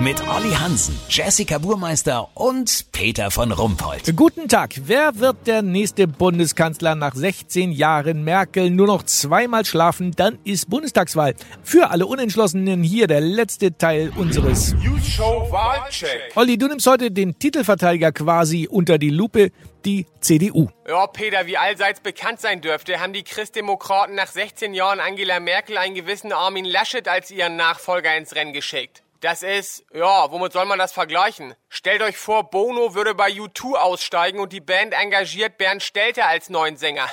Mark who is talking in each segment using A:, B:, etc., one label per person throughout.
A: Mit Olli Hansen, Jessica Burmeister und Peter von Rumpold.
B: Guten Tag. Wer wird der nächste Bundeskanzler nach 16 Jahren Merkel nur noch zweimal schlafen? Dann ist Bundestagswahl. Für alle Unentschlossenen hier der letzte Teil unseres
C: News Show Wahlcheck.
B: Olli, du nimmst heute den Titelverteidiger quasi unter die Lupe, die CDU.
C: Ja, Peter, wie allseits bekannt sein dürfte, haben die Christdemokraten nach 16 Jahren Angela Merkel einen gewissen Armin Laschet als ihren Nachfolger ins Rennen geschickt. Das ist, ja, womit soll man das vergleichen? Stellt euch vor, Bono würde bei U2 aussteigen und die Band engagiert Bernd Stelter als neuen Sänger.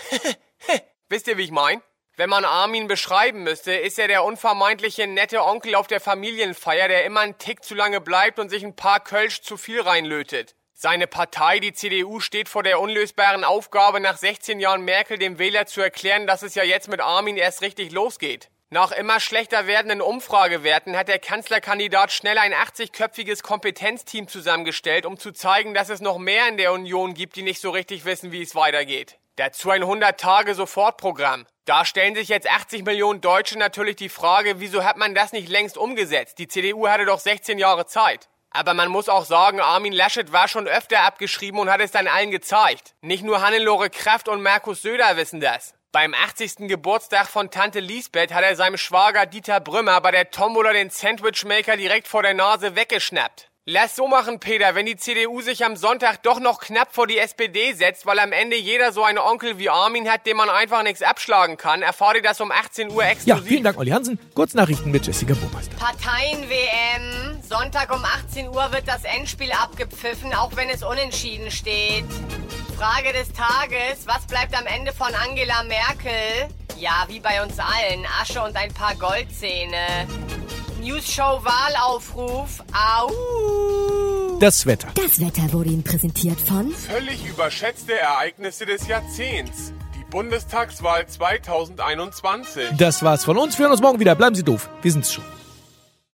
C: Wisst ihr, wie ich mein? Wenn man Armin beschreiben müsste, ist er der unvermeintliche nette Onkel auf der Familienfeier, der immer einen Tick zu lange bleibt und sich ein paar Kölsch zu viel reinlötet. Seine Partei, die CDU, steht vor der unlösbaren Aufgabe, nach 16 Jahren Merkel dem Wähler zu erklären, dass es ja jetzt mit Armin erst richtig losgeht. Nach immer schlechter werdenden Umfragewerten hat der Kanzlerkandidat schnell ein 80-köpfiges Kompetenzteam zusammengestellt, um zu zeigen, dass es noch mehr in der Union gibt, die nicht so richtig wissen, wie es weitergeht. Dazu ein 100-Tage-Sofortprogramm. Da stellen sich jetzt 80 Millionen Deutsche natürlich die Frage, wieso hat man das nicht längst umgesetzt? Die CDU hatte doch 16 Jahre Zeit. Aber man muss auch sagen, Armin Laschet war schon öfter abgeschrieben und hat es dann allen gezeigt. Nicht nur Hannelore Kraft und Markus Söder wissen das. Beim 80. Geburtstag von Tante Lisbeth hat er seinem Schwager Dieter Brümmer bei der Tombola den Sandwichmaker direkt vor der Nase weggeschnappt. Lass so machen, Peter, wenn die CDU sich am Sonntag doch noch knapp vor die SPD setzt, weil am Ende jeder so einen Onkel wie Armin hat, dem man einfach nichts abschlagen kann, erfahrt ihr das um 18 Uhr exklusiv.
B: Ja, vielen Dank, Olli Hansen. Kurznachrichten mit Jessica Burmeister.
D: Parteien-WM. Sonntag um 18 Uhr wird das Endspiel abgepfiffen, auch wenn es unentschieden steht. Frage des Tages, was bleibt am Ende von Angela Merkel? Ja, wie bei uns allen, Asche und ein paar Goldzähne. News-Show Wahlaufruf. Au!
B: Das Wetter.
E: Das Wetter wurde Ihnen präsentiert von
C: Völlig überschätzte Ereignisse des Jahrzehnts. Die Bundestagswahl 2021.
B: Das war's von uns. Wir hören uns morgen wieder. Bleiben Sie doof. Wir sind's schon.